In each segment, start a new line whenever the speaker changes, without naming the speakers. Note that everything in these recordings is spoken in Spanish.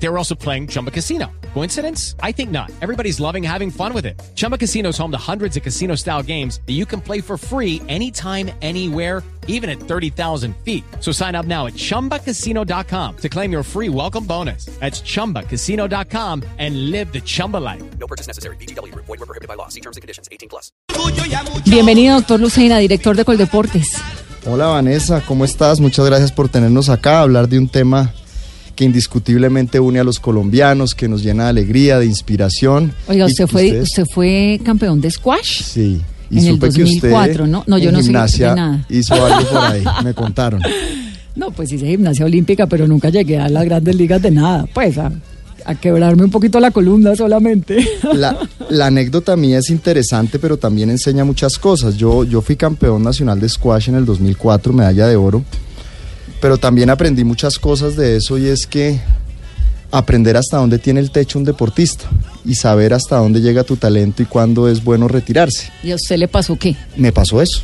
They were also playing Chumba Casino. Coincidence? I think not. Everybody's loving having fun with it. Chumba Casino is home to hundreds of casino style games that you can play for free anytime, anywhere, even at 30,000 feet. So sign up now at chumbacasino.com to claim your free welcome bonus. That's chumbacasino.com and live the Chumba life.
No purchase necessary. BGW. Void were prohibited by law. See terms and conditions. 18 plus.
Bienvenido, doctor Lucena, director de Coldeportes.
Hola Vanessa, ¿cómo estás? Muchas gracias por tenernos acá a hablar de un tema que indiscutiblemente une a los colombianos, que nos llena de alegría, de inspiración.
Oiga, usted
que
fue,
ustedes-
usted fue campeón de squash.
Sí. Y
en el
supe que
2004,
usted
¿no? No, yo
en
no
gimnasia
nada.
hizo algo por ahí, me contaron.
No, pues hice gimnasia olímpica, pero nunca llegué a las grandes ligas de nada. Pues a, a quebrarme un poquito la columna solamente.
La, la anécdota mía es interesante, pero también enseña muchas cosas. Yo, yo fui campeón nacional de squash en el 2004, medalla de oro, pero también aprendí muchas cosas de eso y es que aprender hasta dónde tiene el techo un deportista y saber hasta dónde llega tu talento y cuándo es bueno retirarse.
¿Y a usted le pasó qué?
Me pasó eso.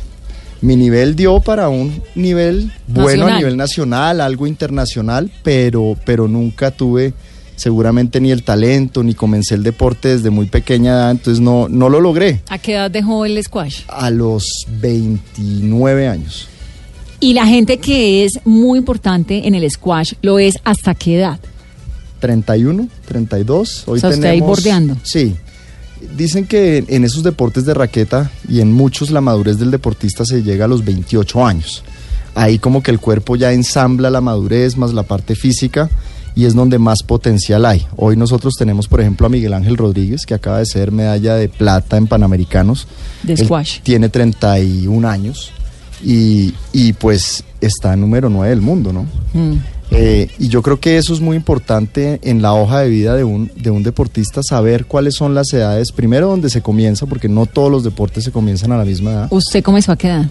Mi nivel dio para un nivel bueno a nivel nacional, algo internacional, pero, pero nunca tuve seguramente ni el talento, ni comencé el deporte desde muy pequeña edad, entonces no, no lo logré.
¿A qué edad dejó el squash?
A los 29 años.
Y la gente que es muy importante en el squash lo es hasta qué edad.
31, 32. Hoy
O sea, usted ahí
tenemos,
bordeando.
Sí. Dicen que en esos deportes de raqueta y en muchos la madurez del deportista se llega a los 28 años. Ahí como que el cuerpo ya ensambla la madurez más la parte física y es donde más potencial hay. Hoy nosotros tenemos, por ejemplo, a Miguel Ángel Rodríguez, que acaba de ser medalla de plata en Panamericanos.
De
Él
squash.
tiene 31 años y, y pues está número 9 del mundo, ¿no?
Mm.
Eh, y yo creo que eso es muy importante en la hoja de vida de un, de un deportista, saber cuáles son las edades, primero donde se comienza, porque no todos los deportes se comienzan a la misma edad.
¿Usted comenzó a qué edad?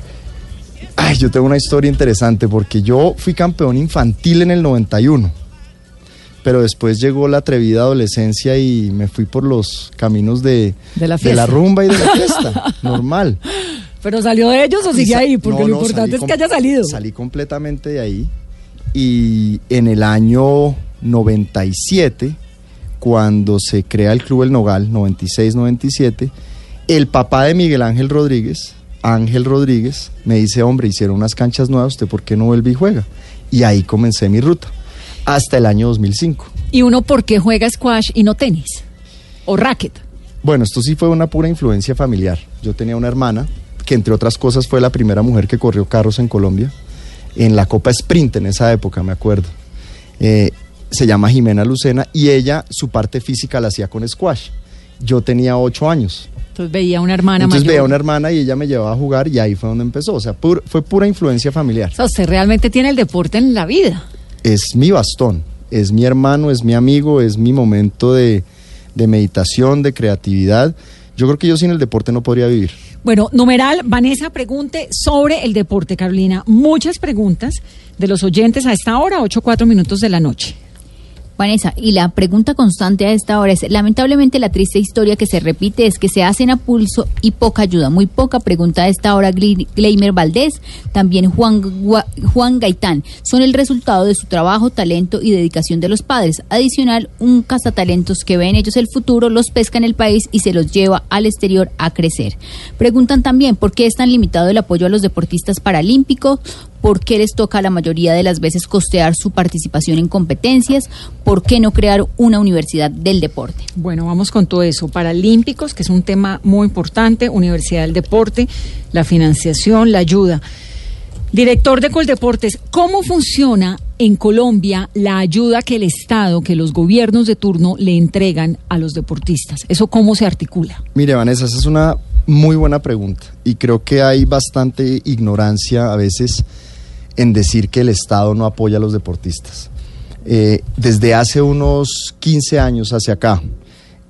Ay, yo tengo una historia interesante, porque yo fui campeón infantil en el 91, pero después llegó la atrevida adolescencia y me fui por los caminos de,
De la
rumba y de la fiesta, normal.
¿Pero salió de ellos o sigue
Sa-
ahí? Porque
no,
lo
no,
importante es que haya salido.
Salí completamente de ahí. Y en el año 97, cuando se crea el Club El Nogal, 96-97, el papá de Miguel Ángel Rodríguez, Ángel Rodríguez, me dice, hombre, hicieron unas canchas nuevas, ¿usted por qué no vuelve y juega? Y ahí comencé mi ruta, hasta el año 2005.
¿Y uno por qué juega squash y no tenis? ¿O racket?
Bueno, esto sí fue una pura influencia familiar. Yo tenía una hermana que entre otras cosas fue la primera mujer que corrió carros en Colombia, en la Copa Sprint en esa época, me acuerdo. Eh, se llama Jimena Lucena y ella su parte física la hacía con squash. Yo tenía ocho años.
Entonces veía una hermana
Entonces
mayor.
veía una hermana y ella me llevaba a jugar y ahí fue donde empezó. O sea, pur- fue pura influencia familiar.
O sea, usted realmente tiene el deporte en la vida.
Es mi bastón, es mi hermano, es mi amigo, es mi momento de, de meditación, de creatividad. Yo creo que yo sin el deporte no podría vivir.
Bueno, numeral, Vanessa pregunte sobre el deporte, Carolina. Muchas preguntas de los oyentes a esta hora, 8 4 minutos de la noche.
Vanessa, y la pregunta constante a esta hora es, lamentablemente la triste historia que se repite es que se hacen a pulso y poca ayuda, muy poca pregunta a esta hora Gleimer Valdés, también Juan, Juan Gaitán, son el resultado de su trabajo, talento y dedicación de los padres. Adicional, un cazatalentos que ve en ellos el futuro, los pesca en el país y se los lleva al exterior a crecer. Preguntan también por qué es tan limitado el apoyo a los deportistas paralímpicos, por qué les toca la mayoría de las veces costear su participación en competencias, por qué no crear una universidad del deporte.
Bueno, vamos con todo eso. Paralímpicos, que es un tema muy importante, Universidad del Deporte, la financiación, la ayuda. Director de Coldeportes, ¿cómo funciona en Colombia la ayuda que el Estado, que los gobiernos de turno le entregan a los deportistas? ¿Eso cómo se articula?
Mire, Vanessa, esa es una muy buena pregunta y creo que hay bastante ignorancia a veces en decir que el Estado no apoya a los deportistas. Eh, desde hace unos 15 años hacia acá,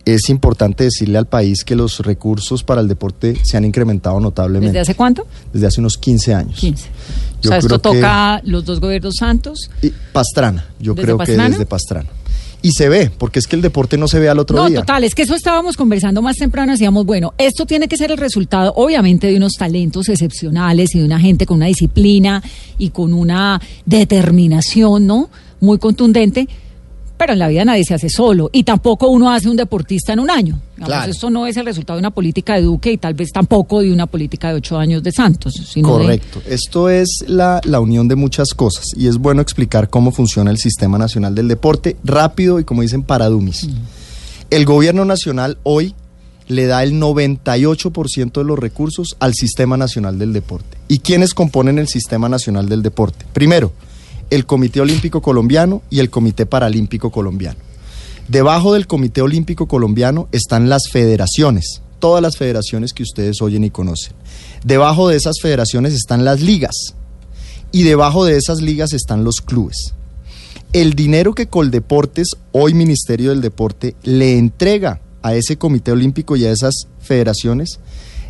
es importante decirle al país que los recursos para el deporte se han incrementado notablemente.
¿Desde hace cuánto?
Desde hace unos 15 años.
15.
Yo
o sea, esto
que-
toca los dos gobiernos santos.
Y Pastrana, yo
¿Desde
creo
Pastrana?
que desde Pastrana. Y se ve, porque es que el deporte no se ve al otro
No,
día.
total, es que eso estábamos conversando más temprano, decíamos, bueno, esto tiene que ser el resultado, obviamente, de unos talentos excepcionales y de una gente con una disciplina y con una determinación, ¿no? Muy contundente, pero en la vida nadie se hace solo y tampoco uno hace un deportista en un año. Digamos,
Claro.
Esto no es el resultado de una política de Duque y tal vez tampoco de una política de ocho años de Santos, sino de-
Correcto. Esto es la, la unión de muchas cosas y es bueno explicar cómo funciona el Sistema Nacional del Deporte rápido y como dicen para dummies. El gobierno nacional hoy le da el 98% de los recursos al Sistema Nacional del Deporte. ¿Y quiénes componen el Sistema Nacional del Deporte? Primero, el Comité Olímpico Colombiano y el Comité Paralímpico Colombiano. Debajo del Comité Olímpico Colombiano están las federaciones, todas las federaciones que ustedes oyen y conocen. Debajo de esas federaciones están las ligas y debajo de esas ligas están los clubes. El dinero que Coldeportes, hoy Ministerio del Deporte, le entrega a ese Comité Olímpico y a esas federaciones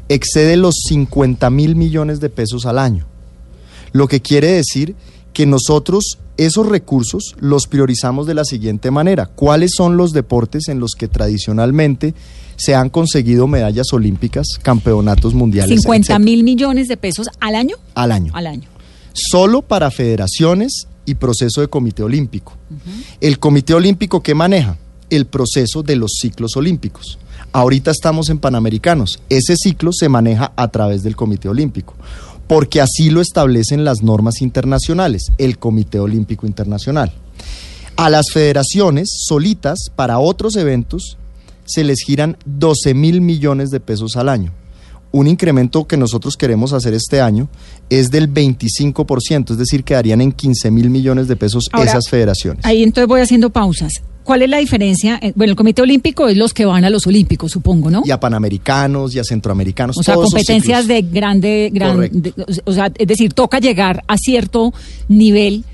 excede los 50 mil millones de pesos al año. Lo que quiere decir que nosotros esos recursos los priorizamos de la siguiente manera. ¿Cuáles son los deportes en los que tradicionalmente se han conseguido medallas olímpicas, campeonatos mundiales?
50
etcétera,
mil millones de pesos al año.
al año?
Al año.
Solo para federaciones y proceso de comité olímpico. El comité olímpico que maneja el proceso de los ciclos olímpicos. Ahorita estamos en Panamericanos. Ese ciclo se maneja a través del comité olímpico, porque así lo establecen las normas internacionales, el Comité Olímpico Internacional. A las federaciones solitas para otros eventos se les giran 12 mil millones de pesos al año. Un incremento que nosotros queremos hacer este año es del 25%, es decir, quedarían en 15 mil millones de pesos
Ahora,
esas federaciones.
Ahí entonces voy haciendo pausas. ¿Cuál es la diferencia? Eh, Bueno, el Comité Olímpico es los que van a los Olímpicos, supongo, ¿no?
Y a panamericanos y a centroamericanos.
O sea,
todos
competencias de grande, gran,
Correcto.
de- o sea, es decir, toca llegar a cierto nivel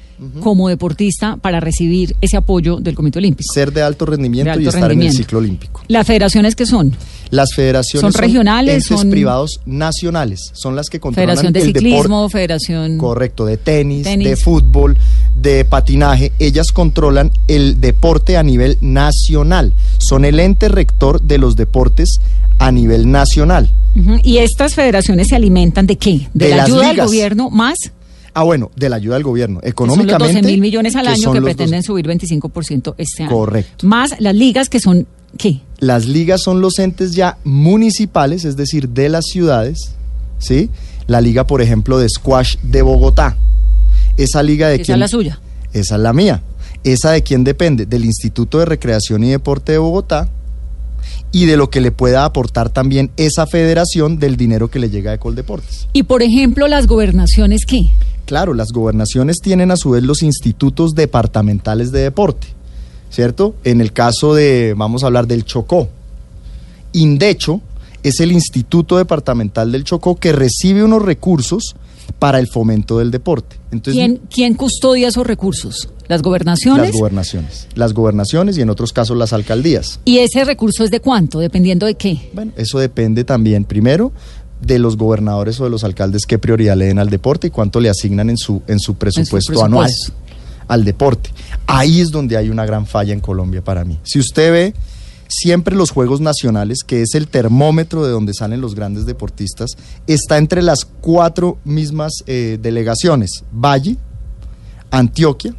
como deportista para recibir ese apoyo del Comité Olímpico.
Ser de alto rendimiento
De alto
y estar en el ciclo olímpico.
Las federaciones que son
Las federaciones
¿Son regionales, son-
privados nacionales, son las que controlan
Federación de
el
Ciclismo,
deporte.
Federación...
Correcto, de tenis,
Tenis.
de fútbol, de patinaje. Ellas controlan el deporte a nivel nacional. Son el ente rector de los deportes a nivel nacional.
¿Y estas federaciones se alimentan de qué? ¿De,
De
la ayuda del gobierno más?
Ah, bueno, de la ayuda del gobierno.
que son los
Económicamente.
12 mil millones al año que pretenden
dos-
subir 25% este año.
Correcto.
Más las ligas que son, ¿qué?
Las ligas son los entes ya municipales, es decir, de las ciudades, ¿sí? La liga, por ejemplo, de squash de Bogotá. Esa liga de
Esa
quién?
es la suya.
Esa es la mía. ¿Esa de quién depende? Del Instituto de Recreación y Deporte de Bogotá y de lo que le pueda aportar también esa federación del dinero que le llega de Coldeportes.
Y por ejemplo, las gobernaciones, ¿qué?
Claro, las gobernaciones tienen a su vez los institutos departamentales de deporte, ¿cierto? En el caso de, vamos a hablar del Chocó. Indecho es el Instituto Departamental del Chocó que recibe unos recursos para el fomento del deporte. Entonces,
¿Quién, ¿Quién custodia esos recursos? ¿Las gobernaciones?
las gobernaciones. Las gobernaciones y en otros casos las alcaldías.
¿Y ese recurso es de cuánto? Dependiendo de qué.
Bueno, eso depende también, primero, de los gobernadores o de los alcaldes qué prioridad le den al deporte y cuánto le asignan en su, en su presupuesto anual
presupuesto.
al deporte. Ahí es donde hay una gran falla en Colombia para mí. Si usted ve siempre los Juegos Nacionales, que es el termómetro de donde salen los grandes deportistas, está entre las cuatro mismas eh, delegaciones, Valle, Antioquia,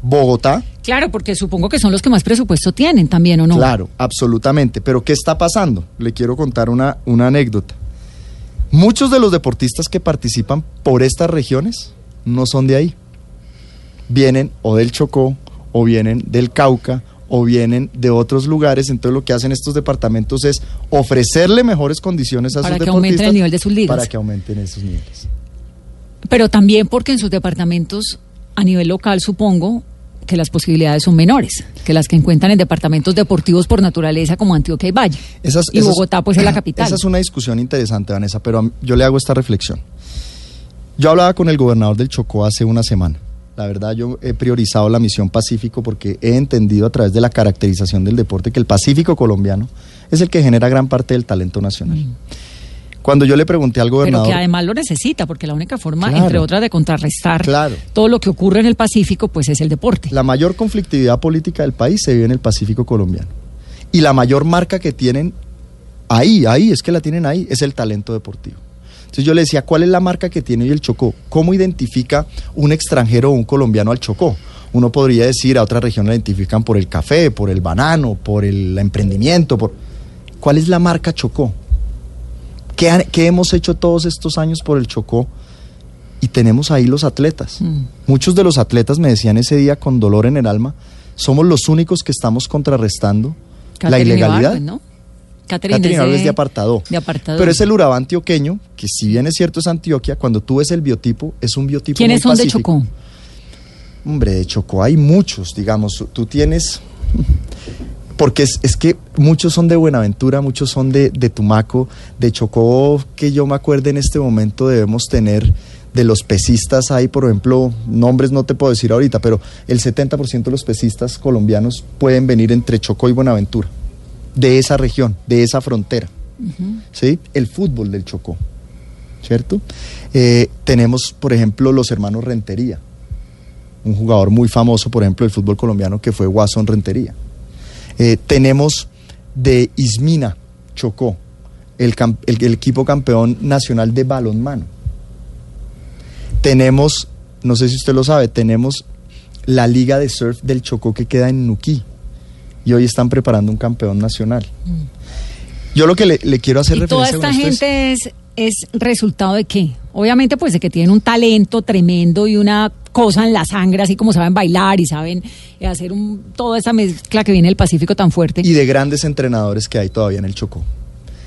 Bogotá,
Claro, porque supongo que son los que más presupuesto tienen también, ¿o no?
Claro, absolutamente. Pero ¿qué está pasando? Le quiero contar una, una anécdota. Muchos de los deportistas que participan por estas regiones no son de ahí. Vienen o del Chocó, o vienen del Cauca, o vienen de otros lugares. Entonces lo que hacen estos departamentos es ofrecerle mejores condiciones a
Para
sus
que aumenten el nivel de sus ligas.
Para que aumenten esos niveles.
Pero también porque en sus departamentos, a nivel local, supongo que las posibilidades son menores que las que encuentran en departamentos deportivos por naturaleza como Antioquia y Valle.
Esas-
y
esas-
Bogotá, pues, es la capital.
Esa es una discusión interesante, Vanessa, pero yo le hago esta reflexión. Yo hablaba con el gobernador del Chocó hace una semana. La verdad, yo he priorizado la misión Pacífico porque he entendido a través de la caracterización del deporte que el Pacífico colombiano es el que genera gran parte del talento nacional. Cuando yo le pregunté al
Pero
gobernador...
que además lo necesita, porque la única forma,
Claro.
entre otras, de contrarrestar
Claro.
todo lo que ocurre en el Pacífico, pues es el deporte.
La mayor conflictividad política del país se vive en el Pacífico colombiano. Y la mayor marca que tienen ahí, ahí, es que la tienen ahí, es el talento deportivo. Entonces yo le decía, ¿cuál es la marca que tiene hoy el Chocó? ¿Cómo identifica un extranjero o un colombiano al Chocó? Uno podría decir, a otra región la identifican por el café, por el banano, por el emprendimiento. Por... ¿Cuál es la marca Chocó? ¿Qué, han- qué hemos hecho todos estos años por el Chocó? Y tenemos ahí los atletas.
Mm.
Muchos de los atletas me decían ese día con dolor en el alma, somos los únicos que estamos contrarrestando la ilegalidad.
Ibargüen, ¿no? Catherine es de,
apartado.
de apartado.
Pero es el Urabá antioqueño, que si bien es cierto es Antioquia, cuando tú ves el biotipo, es un biotipo
¿Quiénes
muy
son de. Chocó?
Hombre, de Chocó hay muchos, digamos, tú tienes... Porque es, es que muchos son de Buenaventura, muchos son de, de Tumaco, de Chocó, que yo me acuerdo en este momento debemos tener de los pesistas hay, por ejemplo, nombres no te puedo decir ahorita, pero el 70% de los pesistas colombianos pueden venir entre Chocó y Buenaventura, de esa región, de esa frontera. ¿Sí? El fútbol del Chocó, ¿cierto? Eh, tenemos, por ejemplo, los hermanos Rentería, un jugador muy famoso, por ejemplo, del fútbol colombiano, que fue Watson Rentería. Eh, tenemos de Ismina, Chocó, el, el equipo campeón nacional de balonmano. Tenemos, no sé si usted lo sabe, tenemos la liga de surf del Chocó que queda en Nuquí. Y hoy están preparando un campeón nacional. Yo lo que le, le quiero hacer.
¿Y toda
referencia
esta
con esto es-
gente es, es resultado de qué? Obviamente, pues de que tienen un talento tremendo y una cosa en la sangre, así como saben bailar y saben hacer un, toda esa mezcla que viene del Pacífico tan fuerte.
y
¿Y,
de grandes entrenadores que hay todavía en el Chocó.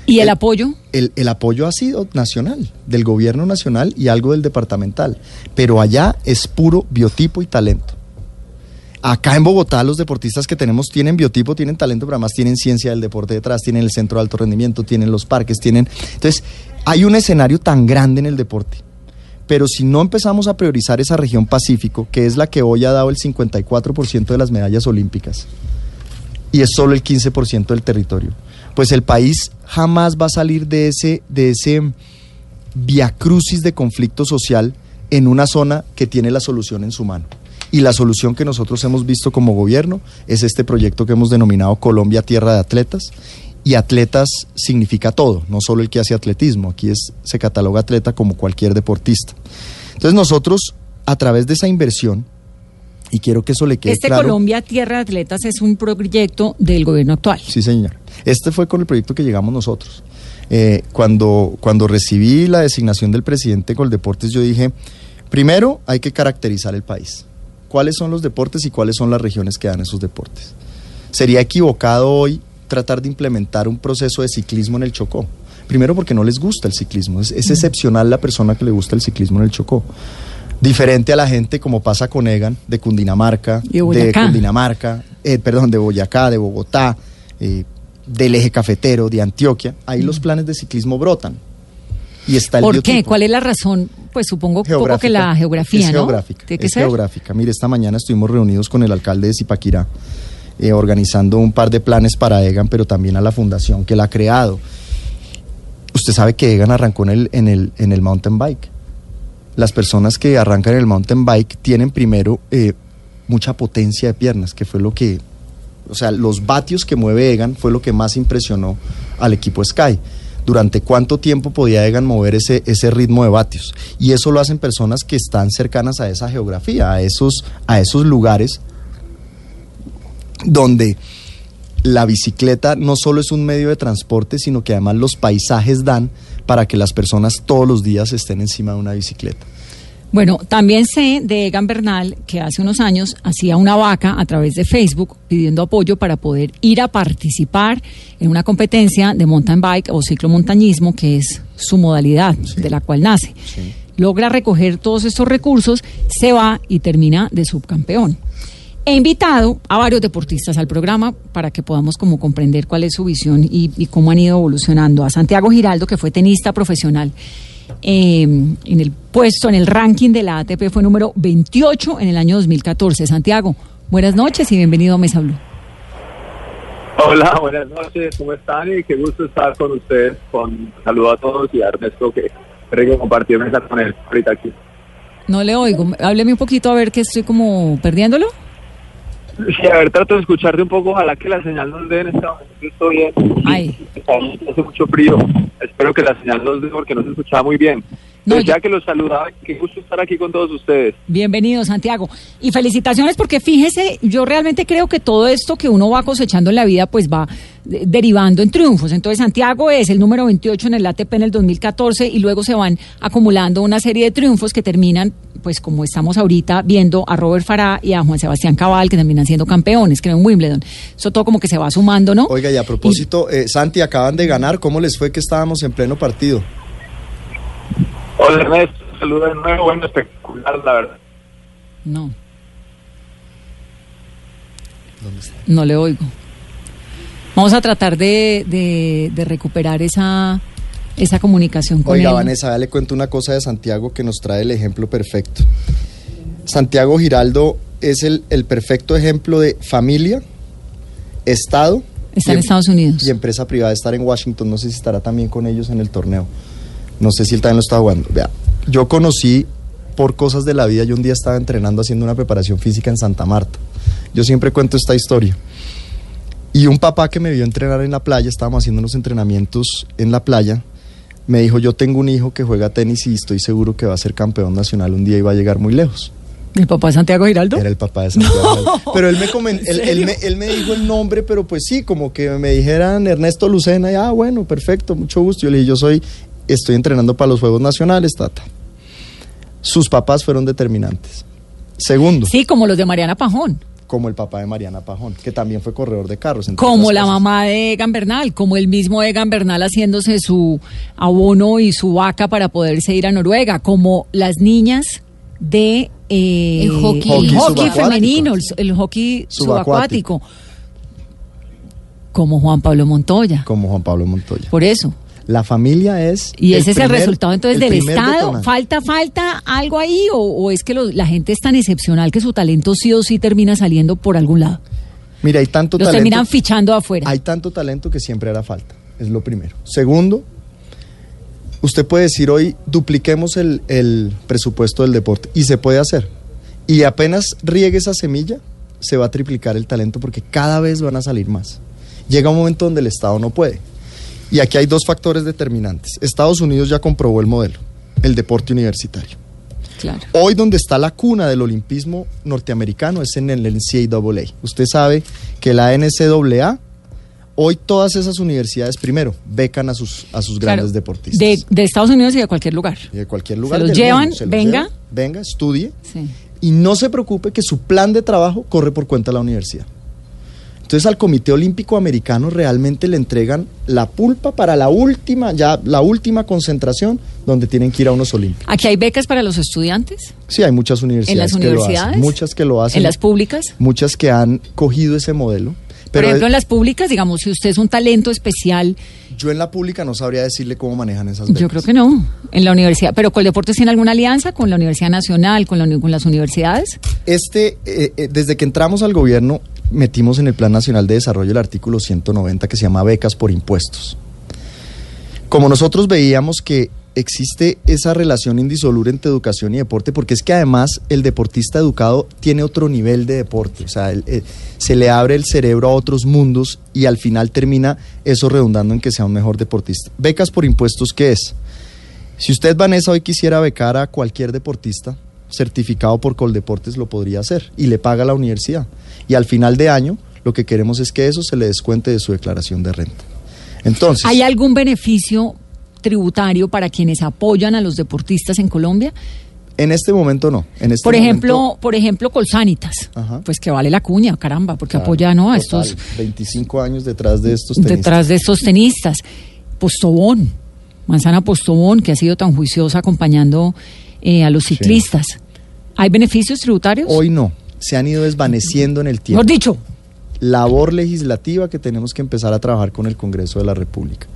el,
el-
apoyo?
El, el apoyo ha sido nacional, del gobierno nacional y algo del departamental, pero allá es puro biotipo y talento. Acá en Bogotá los deportistas que tenemos tienen biotipo, tienen talento, pero además tienen ciencia del deporte detrás, tienen el centro de alto rendimiento, tienen los parques, tienen... Entonces, hay un escenario tan grande en el deporte. Pero si no empezamos a priorizar esa región Pacífico, que es la que hoy ha dado el 54% de las medallas olímpicas, y es solo el 15% del territorio, pues el país jamás va a salir de ese, de ese viacrucis de conflicto social en una zona que tiene la solución en su mano. Y la solución que nosotros hemos visto como gobierno es este proyecto que hemos denominado Colombia Tierra de Atletas. Y atletas significa todo, no solo el que hace atletismo, aquí es, se cataloga atleta como cualquier deportista. Entonces nosotros, a través de esa inversión, y quiero que eso le quede
Este
claro.
Colombia Tierra de Atletas es un proyecto del gobierno actual.
Sí, señor. Este fue con el proyecto que llegamos nosotros. Eh, cuando, cuando recibí la designación del presidente Coldeportes, yo dije, primero hay que caracterizar el país. ¿Cuáles son los deportes y cuáles son las regiones que dan esos deportes? Sería equivocado hoy tratar de implementar un proceso de ciclismo en el Chocó. Primero porque no les gusta el ciclismo. Es, es excepcional la persona que le gusta el ciclismo en el Chocó. Diferente a la gente como pasa con Egan, de Cundinamarca,
de.
Cundinamarca, eh, perdón, de Boyacá, de Bogotá, eh, del eje cafetero, de Antioquia. Ahí los planes de ciclismo brotan. Y está el
¿Por qué? ¿Cuál es la razón? Pues supongo un poco que la geografía,
es
¿no?
Geográfica,
Tiene que
es
ser.
geográfica. Mire, esta mañana estuvimos reunidos con el alcalde de Zipaquirá, eh, organizando un par de planes para EGAN, pero también a la fundación que la ha creado. Usted sabe que EGAN arrancó en el, en el, en el mountain bike. Las personas que arrancan en el mountain bike tienen primero eh, mucha potencia de piernas, que fue lo que, o sea, los vatios que mueve Egan fue lo que más impresionó al equipo Sky. Durante cuánto tiempo podía Egan mover ese, ese ritmo de vatios. Y eso lo hacen personas que están cercanas a esa geografía, a esos, a esos lugares donde la bicicleta no solo es un medio de transporte, sino que además los paisajes dan para que las personas todos los días estén encima de una bicicleta.
Bueno, también sé de Egan Bernal que hace unos años hacía una vaca a través de Facebook pidiendo apoyo para poder ir a participar en una competencia de mountain bike o ciclomontañismo, que es su modalidad de la cual nace. Logra recoger todos estos recursos, se va y termina de subcampeón. He invitado a varios deportistas al programa para que podamos como comprender cuál es su visión y, y cómo han ido evolucionando. A Santiago Giraldo, que fue tenista profesional, eh, en el puesto, en el ranking de la ATP fue número 28 en el año 2014. Santiago, buenas noches y bienvenido a Mesa Blue.
Hola, buenas noches, ¿cómo están? Y qué gusto estar con ustedes. Con saludo a todos y a Ernesto que tengo compartir mesa con él ahorita aquí.
No le oigo. Hábleme un poquito a ver que estoy como perdiéndolo.
Sí, a ver, trato de escucharte un poco. Ojalá que la señal nos dé en este momento. Estoy bien.
Ay.
Hace mucho frío. Espero que la señal nos dé porque no se escuchaba muy bien.
No,
Pues ya
yo-
que los saludaba, qué gusto estar aquí con todos ustedes.
Bienvenido, Santiago. Y felicitaciones porque fíjese, yo realmente creo que todo esto que uno va cosechando en la vida pues va de- derivando en triunfos. Entonces Santiago es el número 28 en el ATP en el 2014 y luego se van acumulando una serie de triunfos que terminan pues como estamos ahorita viendo a Robert Farah y a Juan Sebastián Cabal que terminan siendo campeones, creo en Wimbledon. Eso todo como que se va sumando, ¿no?
Oiga, y a propósito, eh, Santi, acaban de ganar. ¿Cómo les fue que estábamos en pleno partido?
Hola Ernesto, saludos de nuevo. Bueno, espectacular, la verdad.
No. No le oigo. Vamos a tratar de, de- de recuperar esa, esa comunicación con
Oiga,
él.
Vanessa, ya le cuento una cosa de Santiago que nos trae el ejemplo perfecto. Santiago Giraldo es el, el perfecto ejemplo de familia, Estado
Está en
y em-
Estados Unidos.
y empresa privada. Estar en Washington, no sé si estará también con ellos en el torneo. No sé si él también lo está jugando. Vea, yo conocí por cosas de la vida, yo un día estaba entrenando haciendo una preparación física en Santa Marta. Yo siempre cuento esta historia. Y un papá que me vio entrenar en la playa, estábamos haciendo unos entrenamientos en la playa, me dijo, yo tengo un hijo que juega tenis y estoy seguro que va a ser campeón nacional un día y va a llegar muy lejos.
¿El papá de Santiago Giraldo?
Era el papá de Santiago. Pero él me, comen- él, él me, él me dijo el nombre, pero pues sí, como que me dijeran Ernesto Lucena, y ah, bueno, perfecto, mucho gusto. Yo le dije, yo soy, estoy entrenando para los Juegos Nacionales, tata. Sus papás fueron determinantes. Segundo,
Sí, como los de Mariana Pajón.
como el papá de Mariana Pajón, que también fue corredor de carros.
Como la mamá de Egan Bernal, como el mismo Egan Bernal haciéndose su abono y su vaca para poderse ir a Noruega, como las niñas de eh,
El hockey.
el femenino, el, el hockey
Subacuático.
subacuático, como Juan Pablo Montoya.
Como Juan Pablo Montoya.
Por eso.
La familia es.
Y ese es el resultado entonces
el
del Estado.
detonante.
¿Falta, falta algo ahí o, o es que lo- la gente es tan excepcional que su talento sí o sí termina saliendo por algún lado?
Mira, hay tanto
Los
talento.
terminan fichando afuera.
Hay tanto talento que siempre hará falta. Es lo primero. Segundo, usted puede decir hoy dupliquemos el, el presupuesto del deporte y se puede hacer. Y apenas riegue esa semilla, se va a triplicar el talento porque cada vez van a salir más. Llega un momento donde el Estado no puede. Y aquí hay dos factores determinantes. Estados Unidos ya comprobó el modelo, el deporte universitario.
Claro.
Hoy donde está la cuna del olimpismo norteamericano es en el NCAA. Usted sabe que la NCAA, hoy todas esas universidades, primero, becan a sus, a sus
Claro.
grandes deportistas.
De, de Estados Unidos y de cualquier lugar.
Y de cualquier lugar.
los
del
llevan,
mundo. Se los
venga.
llevan, venga, estudie.
Sí.
Y no se preocupe que su plan de trabajo corre por cuenta de la universidad. Entonces al Comité Olímpico Americano realmente le entregan la pulpa para la última, ya la última concentración donde tienen que ir a unos olímpicos.
Aquí hay becas para los estudiantes,
Sí, hay muchas universidades,
en las
que lo
universidades,
hacen, muchas que lo hacen,
en las públicas.
muchas que han cogido ese modelo.
Por ejemplo, en las públicas, digamos, si usted es un talento especial,
yo en la pública no sabría decirle cómo manejan esas becas.
yo creo que no, en la universidad. Pero Coldeportes tiene alguna alianza con la Universidad Nacional, con, la uni- con las universidades.
Este, eh, eh, desde que entramos al gobierno, metimos en el Plan Nacional de Desarrollo el artículo 190 que se llama becas por impuestos. Como nosotros veíamos que existe esa relación indisoluble entre educación y deporte, porque es que además el deportista educado tiene otro nivel de deporte, o sea, eh, se le abre el cerebro a otros mundos y al final termina eso redundando en que sea un mejor deportista. Becas por impuestos, ¿qué es? Si usted, Vanessa, hoy quisiera becar a cualquier deportista certificado por Coldeportes, lo podría hacer y le paga la universidad. Y al final de año, lo que queremos es que eso se le descuente de su declaración de renta. Entonces,
¿Hay algún beneficio tributario para quienes apoyan a los deportistas en Colombia?
en este momento no. En este
Por ejemplo,
momento,
por ejemplo, Colsanitas,
Ajá.
pues que vale la cuña, caramba, porque
claro,
apoya ¿no? a
total,
estos
25 años detrás de estos tenistas.
detrás de estos tenistas. Postobón, Manzana Postobón, que ha sido tan juiciosa acompañando eh, a los ciclistas. ¿Hay beneficios tributarios?
Hoy no. Se han ido desvaneciendo en el tiempo.
Mejor dicho,
labor legislativa que tenemos que empezar a trabajar con el Congreso de la República.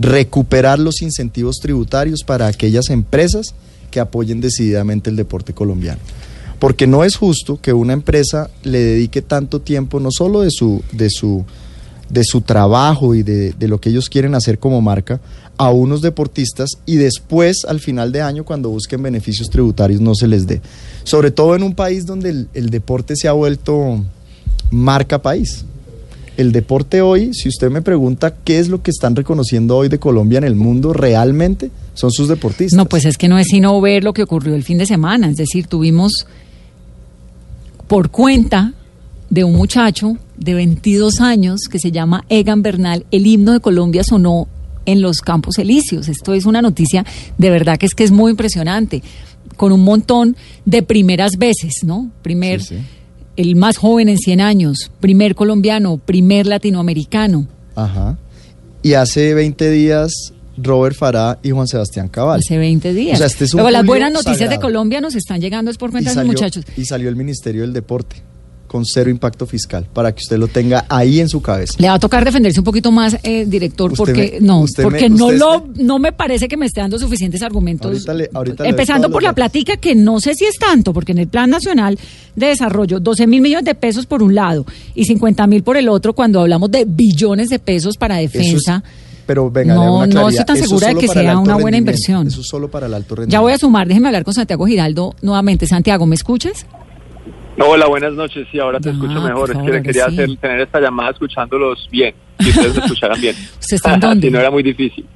Recuperar los incentivos tributarios para aquellas empresas que apoyen decididamente el deporte colombiano. Porque no es justo que una empresa le dedique tanto tiempo, no solo de su, de su de su trabajo y de, de lo que ellos quieren hacer como marca a unos deportistas y después al final de año cuando busquen beneficios tributarios no se les dé. Sobre todo en un país donde el, el deporte se ha vuelto marca país. El deporte hoy, si usted me pregunta qué es lo que están reconociendo hoy de Colombia en el mundo realmente, son sus deportistas.
No, pues es que no es sino ver lo que ocurrió el fin de semana. Es decir, tuvimos por cuenta de un muchacho de 22 años que se llama Egan Bernal, el himno de Colombia sonó en los Campos Elíseos. Esto es una noticia de verdad que es que es muy impresionante, con un montón de primeras veces, ¿no? Primer,
Sí, sí.
el más joven en 100 años, primer colombiano, primer latinoamericano.
Ajá. Y hace 20 días Robert Farah y Juan Sebastián Cabal.
Hace 20 días.
O sea, este es un
Luego las buenas noticias de. Colombia nos están llegando es por cuenta de
salió,
muchachos.
y salió el Ministerio del Deporte con cero impacto fiscal para que usted lo tenga ahí en su cabeza.
Le va a tocar defenderse un poquito más, eh, director,
Usted
porque
me-
no, porque
me-
no lo, no me parece que me esté dando suficientes argumentos.
Ahorita le-
Empezando por la
datos.
platica que no sé si es tanto, porque en el Plan Nacional de Desarrollo 12 mil millones de pesos por un lado y 50 mil por el otro, cuando hablamos de billones de pesos para
es-
defensa.
pero venga,
No,
una
no estoy tan
Eso
segura de que sea una buena inversión.
Eso es solo para el alto rendimiento.
Ya voy a sumar, déjeme hablar con Santiago Giraldo nuevamente. Santiago, ¿me escuchas?
Hola, buenas noches. Sí, ahora te
Ah,
escucho mejor.
favor,
es que le quería
sí.
hacer, tener esta llamada escuchándolos bien. Si ustedes me escucharan bien.
¿Usted está en dónde?
si no era muy difícil.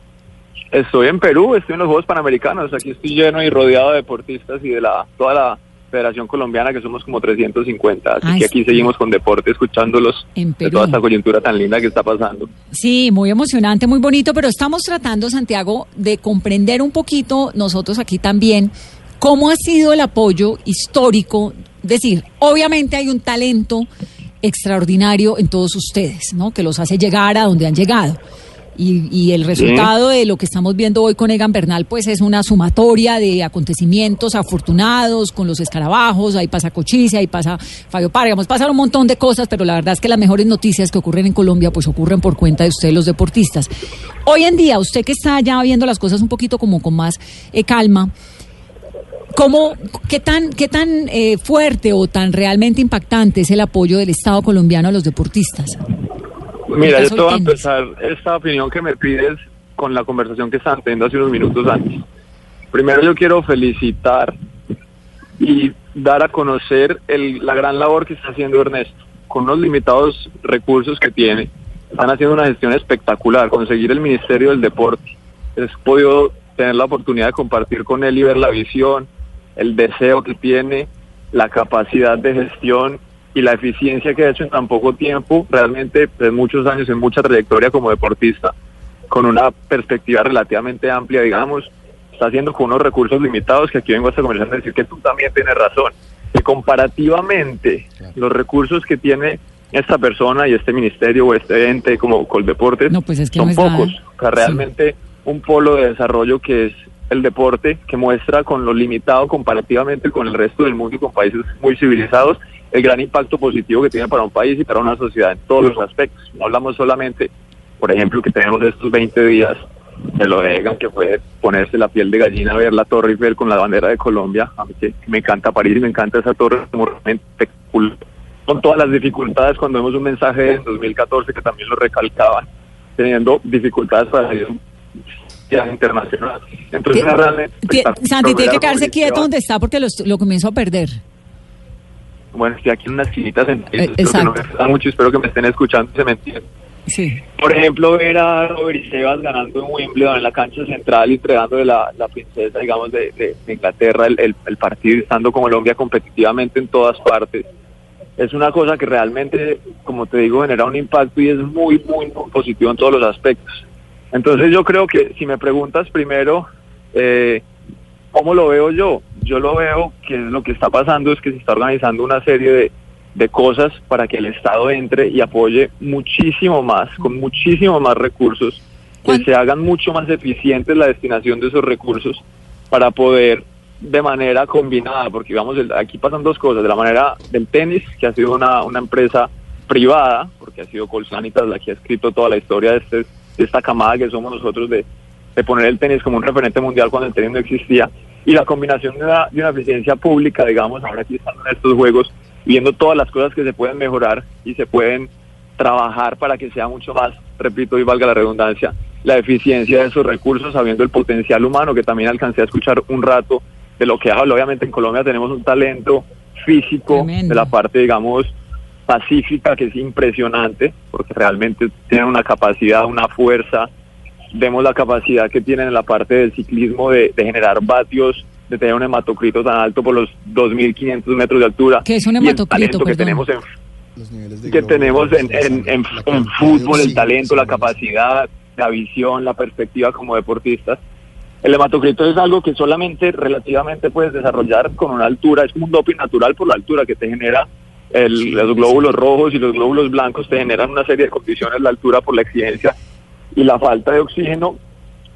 Estoy en Perú, estoy en los Juegos Panamericanos. Aquí estoy lleno y rodeado de deportistas y de la toda la Federación Colombiana, que somos como 350. Así
Ay,
que aquí
sí.
seguimos con deporte, escuchándolos
En
de
Perú.
toda esta coyuntura tan linda que está pasando.
Sí, muy emocionante, muy bonito, pero estamos tratando, Santiago, de comprender un poquito, nosotros aquí también, cómo ha sido el apoyo histórico. Decir, obviamente hay un talento extraordinario en todos ustedes, ¿no? Que los hace llegar a donde han llegado. Y, y el resultado de lo que estamos viendo hoy con Egan Bernal, pues es una sumatoria de acontecimientos afortunados con los escarabajos, ahí pasa Cochise, ahí pasa Fabio Párgamos, pasan un montón de cosas, pero la verdad es que las mejores noticias que ocurren en Colombia, pues ocurren por cuenta de ustedes los deportistas. Hoy en día, usted que está ya viendo las cosas un poquito como con más eh, calma, ¿Cómo, qué tan, qué tan eh, fuerte o tan realmente impactante es el apoyo del Estado colombiano a los deportistas?
Mira, yo te voy a empezar esta opinión que me pides con la conversación que estaban teniendo hace unos minutos antes. Primero yo quiero felicitar y dar a conocer el- la gran labor que está haciendo Ernesto. Con unos limitados recursos que tiene, están haciendo una gestión espectacular. Conseguir el Ministerio del Deporte. He podido tener la oportunidad de compartir con él y ver la visión, el deseo que tiene, la capacidad de gestión y la eficiencia que ha hecho en tan poco tiempo, realmente de muchos años, en mucha trayectoria como deportista, con una perspectiva relativamente amplia, digamos, está haciendo con unos recursos limitados que aquí vengo a esta conversación a decir que tú también tienes razón, que comparativamente los recursos que tiene esta persona y este ministerio o este ente como Coldeportes
No, pues es que
son
no
pocos. O sea,
Sí.
realmente un polo de desarrollo que es el deporte, que muestra con lo limitado comparativamente con el resto del mundo y con países muy civilizados, el gran impacto positivo que tiene para un país y para una sociedad en todos los aspectos. No hablamos solamente, por ejemplo, que tenemos estos 20 días de lo de Egan, que fue ponerse la piel de gallina, ver la Torre Eiffel con la bandera de Colombia. A mí que me encanta París y me encanta esa torre. Con todas las dificultades, cuando vemos un mensaje en 2014 que también lo recalcaban, teniendo dificultades para internacional. Entonces, realmente.
Santi tiene que quedarse quieto donde está porque lo, lo comienzo a perder.
Bueno, estoy aquí en unas esquinita sentado,
Eh,
que no me mucho, espero que me estén escuchando y se me entienda.
Sí.
Por ejemplo, ver a Robert y Sebas ganando en Wimbledon en la cancha central y entregándole la, la princesa, digamos, de, de- de Inglaterra el, el- el partido, estando con Colombia competitivamente en todas partes. Es una cosa que realmente, como te digo, genera un impacto y es muy, muy, muy positivo en todos los aspectos. Entonces yo creo que si me preguntas primero, eh, ¿cómo lo veo yo? Yo lo veo que lo que está pasando es que se está organizando una serie de, de cosas para que el Estado entre y apoye muchísimo más, con muchísimo más recursos, que
¿Cuán-
se hagan mucho más eficientes la destinación de esos recursos para poder de manera combinada, porque digamos, el- aquí pasan dos cosas, de la manera del tenis, que ha sido una, una empresa privada, porque ha sido Colsanitas la que ha escrito toda la historia de, este, de esta camada que somos nosotros de, de poner el tenis como un referente mundial cuando el tenis no existía, y la combinación de una, de una eficiencia pública, digamos, ahora aquí están en estos juegos, viendo todas las cosas que se pueden mejorar y se pueden trabajar para que sea mucho más, repito y valga la redundancia, la eficiencia de esos recursos, sabiendo el potencial humano, que también alcancé a escuchar un rato de lo que hablo. Obviamente en Colombia tenemos un talento físico
Tremendo.
de la parte, digamos, pacífica, que es impresionante, porque realmente tienen una capacidad, una fuerza. Vemos la capacidad que tienen en la parte del ciclismo de, de generar vatios, de tener un hematocrito tan alto por los 2.500 metros de altura.
¿Qué es un hematocrito,
que tenemos en
Los niveles de
que tenemos en, fútbol, el talento, la capacidad, la visión, la perspectiva como deportistas. El hematocrito es algo que solamente relativamente puedes desarrollar con una altura, es como un doping natural por la altura que te genera el- los glóbulos rojos y los glóbulos blancos, te generan una serie de condiciones, la altura por la exigencia y la falta de oxígeno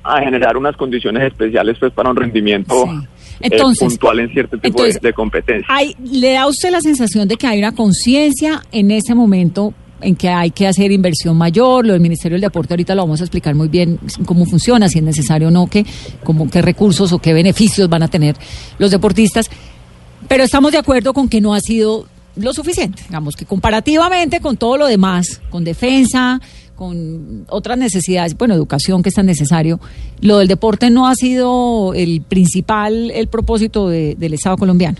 a generar unas condiciones especiales pues para un rendimiento
Sí.
eh, puntual en cierto tipo de-
entonces,
de, competencia.
Hay, ¿Le da a usted la sensación de que hay una conciencia en ese momento en que hay que hacer inversión mayor? Lo del Ministerio del Deporte ahorita lo vamos a explicar muy bien cómo funciona, si es necesario o no, qué, como, qué recursos o qué beneficios van a tener los deportistas. Pero estamos de acuerdo con que no ha sido lo suficiente. Digamos que comparativamente con todo lo demás, con defensa, con otras necesidades, bueno, educación que es tan necesario, lo del deporte no ha sido el principal, el propósito de- del Estado colombiano.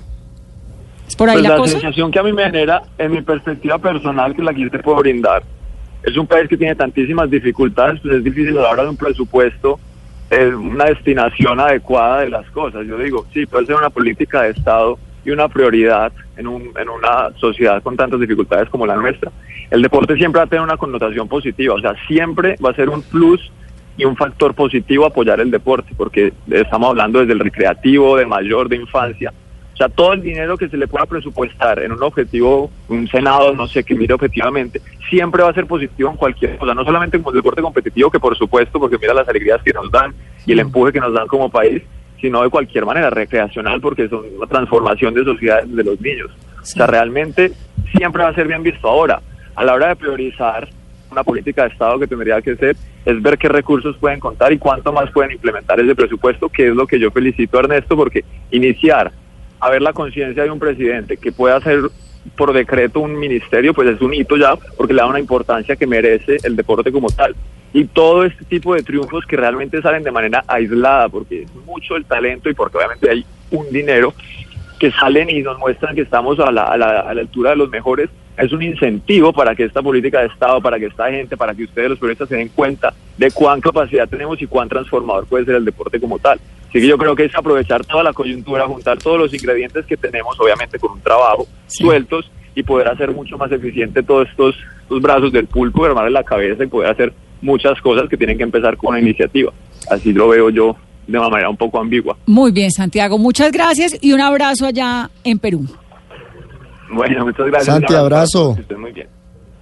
¿Es por ahí
Pues
la,
la
cosa?
sensación que a mí me genera, en mi perspectiva personal, que la que yo te puedo brindar, es un país que tiene tantísimas dificultades, pues es difícil a la hora de un presupuesto, eh, una destinación adecuada de las cosas. Yo digo, sí, puede ser una política de Estado y una prioridad en, un, en una sociedad con tantas dificultades como la nuestra. El deporte siempre va a tener una connotación positiva, o sea, siempre va a ser un plus y un factor positivo apoyar el deporte, porque estamos hablando desde el recreativo, de mayor, de infancia. O sea, todo el dinero que se le pueda presupuestar en un objetivo, un Senado, no sé, que mire objetivamente, siempre va a ser positivo en cualquier cosa, no solamente como el deporte competitivo, que por supuesto, porque mira las alegrías que nos dan y el empuje que nos dan como país, sino de cualquier manera, recreacional, porque son una transformación de sociedades de los niños. O sea, realmente siempre va a ser bien visto. Ahora, a la hora de priorizar una política de Estado que tendría que ser, es ver qué recursos pueden contar y cuánto más pueden implementar ese presupuesto, que es lo que yo felicito a Ernesto, porque iniciar a ver la conciencia de un presidente que pueda hacer por decreto un ministerio, pues es un hito ya, porque le da una importancia que merece el deporte como tal. Y todo este tipo de triunfos que realmente salen de manera aislada, porque es mucho el talento y porque obviamente hay un dinero que salen y nos muestran que estamos a la, a la, a la altura de los mejores, es un incentivo para que esta política de Estado, para que esta gente, para que ustedes los periodistas se den cuenta de cuán capacidad tenemos y cuán transformador puede ser el deporte como tal. Así que yo creo que es aprovechar toda la coyuntura, juntar todos los ingredientes que tenemos, obviamente con un trabajo,
Sí.
sueltos, y poder hacer mucho más eficiente todos estos, estos brazos del pulpo, armarle la cabeza y poder hacer muchas cosas que tienen que empezar con una iniciativa. Así lo veo yo de una manera un poco ambigua.
Muy bien, Santiago. Muchas gracias y un abrazo allá en Perú.
Bueno, muchas gracias.
Santi, abrazo.
Estén muy bien.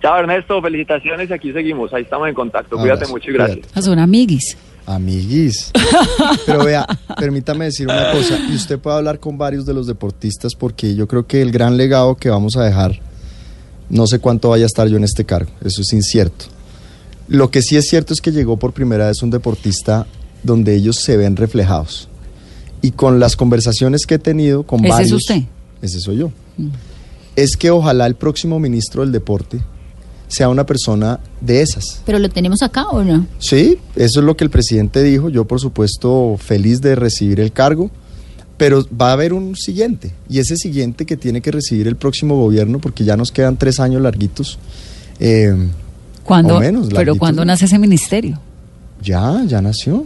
Chao, Ernesto. Felicitaciones y aquí seguimos. Ahí estamos en contacto. Cuídate mucho y gracias.
Son amiguis.
Amiguis. Pero vea, permítame decir una cosa, y usted puede hablar con varios de los deportistas porque yo creo que el gran legado que vamos a dejar, no sé cuánto vaya a estar yo en este cargo, eso es incierto. Lo que sí es cierto es que llegó por primera vez un deportista donde ellos se ven reflejados. Y con las conversaciones que he tenido con
¿Ese es
varios...
usted?
Ese soy yo. Es que ojalá el próximo ministro del deporte sea una persona de esas.
¿Pero lo tenemos acá o no?
Sí, eso es lo que el presidente dijo. Yo, por supuesto, feliz de recibir el cargo, pero va a haber un siguiente. Y ese siguiente que tiene que recibir el próximo gobierno, porque ya nos quedan tres años larguitos. eh,
¿Cuándo,
O menos,
pero ¿cuándo nace ese ministerio?
ya, ya nació.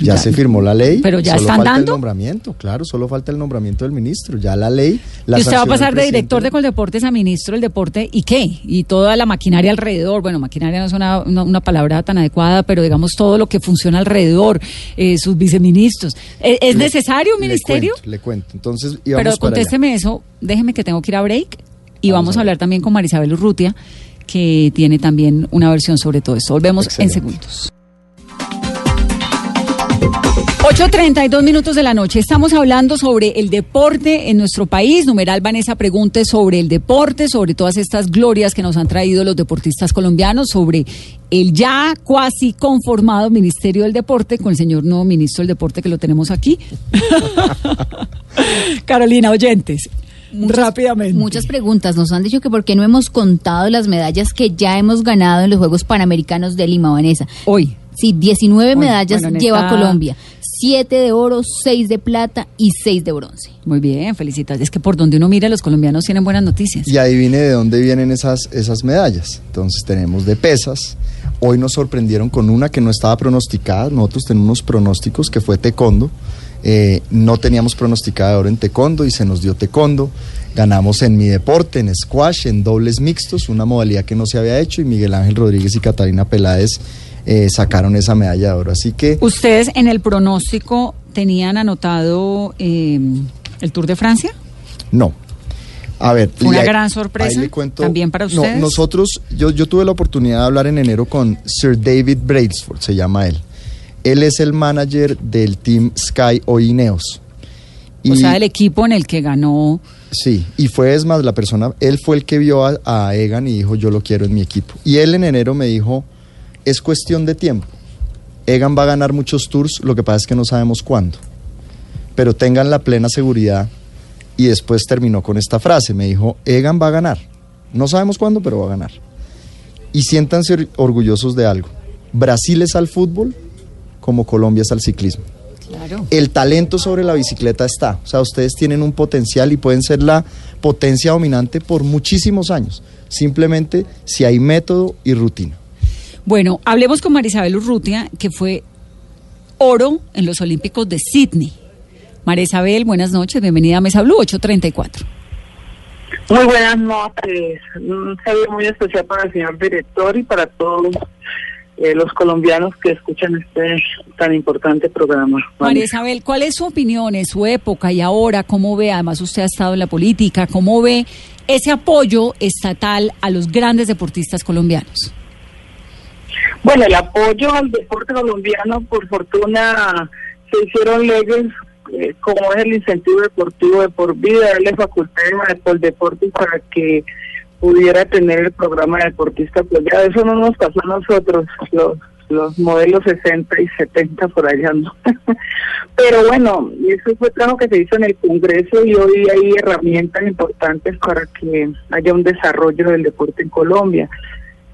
Ya,
Ya,
se firmó la ley.
pero ya
solo
están
falta
dando.
el nombramiento, claro, solo falta el nombramiento del ministro. Ya la ley. La
y usted va a pasar de director de Coldeportes a ministro del deporte y qué? Y toda la maquinaria alrededor. Bueno, maquinaria no es una, una, una palabra tan adecuada, pero digamos todo lo que funciona alrededor, eh, sus viceministros. ¿Es, es
Le-
necesario un
le
ministerio?
cuento, Le cuento, Entonces,
Pero
para allá.
contésteme eso, déjeme que tengo que ir a break y
Vamos a
hablar también con Marisabel Urrutia, que tiene también una versión sobre todo esto. Volvemos
Excelente.
en segundos. 8.32 minutos de la noche. Estamos hablando sobre el deporte en nuestro país. Numeral Vanessa pregunte sobre el deporte, sobre todas estas glorias que nos han traído los deportistas colombianos, sobre el ya cuasi conformado Ministerio del Deporte con el señor nuevo ministro del Deporte que lo tenemos aquí. Carolina Oyentes.
Muchas-
rápidamente.
Muchas preguntas. Nos han dicho que por qué no hemos contado las medallas que ya hemos ganado en los Juegos Panamericanos de Lima, Vanessa.
Hoy.
Sí, 19
Bueno,
medallas
bueno,
lleva
esta-
Colombia. 7 de oro, 6 de plata y 6 de bronce.
Muy bien, felicidades. Es que por donde uno mira, los colombianos tienen buenas noticias.
Y adivine de dónde vienen esas, esas medallas. Entonces tenemos de pesas. Hoy nos sorprendieron con una que no estaba pronosticada. Nosotros tenemos unos pronósticos que fue taekwondo. Eh, no teníamos pronosticada oro en taekwondo y se nos dio taekwondo. Ganamos en mi deporte, en squash, en dobles mixtos, una modalidad que no se había hecho y Miguel Ángel Rodríguez y Catalina Peláez eh, sacaron esa medalla de oro. Así que
¿Ustedes en el pronóstico tenían anotado eh, el Tour de Francia?
No. A ver,
Fue una gran sorpresa
cuento-
también para
No,
ustedes.
nosotros, yo, yo tuve la oportunidad de hablar en enero con Sir David Brailsford, se llama él. Él es el manager del Team Sky o Ineos.
o sea, el equipo en el que ganó.
Sí, y fue es más la persona, él fue el que vio a, a Egan y dijo yo lo quiero en mi equipo. Y él en enero me dijo, es cuestión de tiempo. Egan va a ganar muchos tours, lo que pasa es que no sabemos cuándo. Pero tengan la plena seguridad. Y después terminó con esta frase, me dijo, Egan va a ganar. No sabemos cuándo, pero va a ganar. Y siéntanse or- orgullosos de algo. Brasil es al fútbol como Colombia es al ciclismo
Claro.
el talento sobre la bicicleta está. O sea, ustedes tienen un potencial y pueden ser la potencia dominante por muchísimos años. Simplemente si hay método y rutina.
Bueno, hablemos con Marisabel Urrutia, que fue oro en los Olímpicos de Sydney. Marisabel, buenas noches, bienvenida a Mesa Blue 834.
Muy buenas noches. Un saludo muy especial para el señor director y para todos eh, los colombianos que escuchan este tan importante programa.
María Isabel, ¿cuál es su opinión en su época y ahora? ¿Cómo ve? Además, usted ha estado en la política. ¿Cómo ve ese apoyo estatal a los grandes deportistas colombianos?
Bueno, el apoyo al deporte colombiano, por fortuna, se hicieron leyes eh, como es el incentivo deportivo de por vida, darle facultades al Coldeporte para que pudiera tener el programa de deportista apoyado. Eso no nos pasó a nosotros, los, los modelos 60 y 70 por allá, ¿no? Pero bueno, eso fue trabajo que se hizo en el Congreso y hoy hay herramientas importantes para que haya un desarrollo del deporte en Colombia.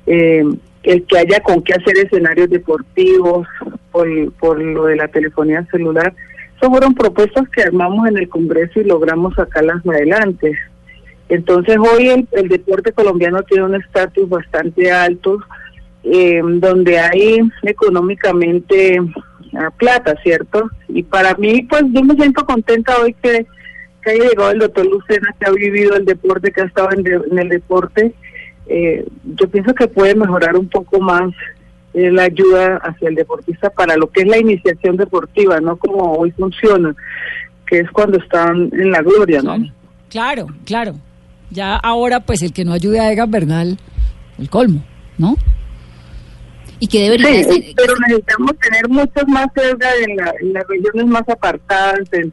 Eh, el que haya con qué hacer escenarios deportivos por, por lo de la telefonía celular. Esas fueron propuestas que armamos en el Congreso y logramos sacarlas adelante. Entonces hoy el, el deporte colombiano tiene un estatus bastante alto, eh, donde hay económicamente ah, plata, ¿cierto? Y para mí, pues yo me siento contenta hoy que, que haya llegado el doctor Lucena, que ha vivido el deporte, que ha estado en, de- en el deporte. Eh, yo pienso que puede mejorar un poco más eh, la ayuda hacia el deportista para lo que es la iniciación deportiva, no como hoy funciona, que es cuando están en la gloria, ¿no?
Claro, claro. Ya ahora, pues el que no ayude a Egan Bernal, el colmo, ¿no?
Y que debería
Sí,
ser-
pero necesitamos tener muchos más cerca en, la- en las regiones más apartadas, en,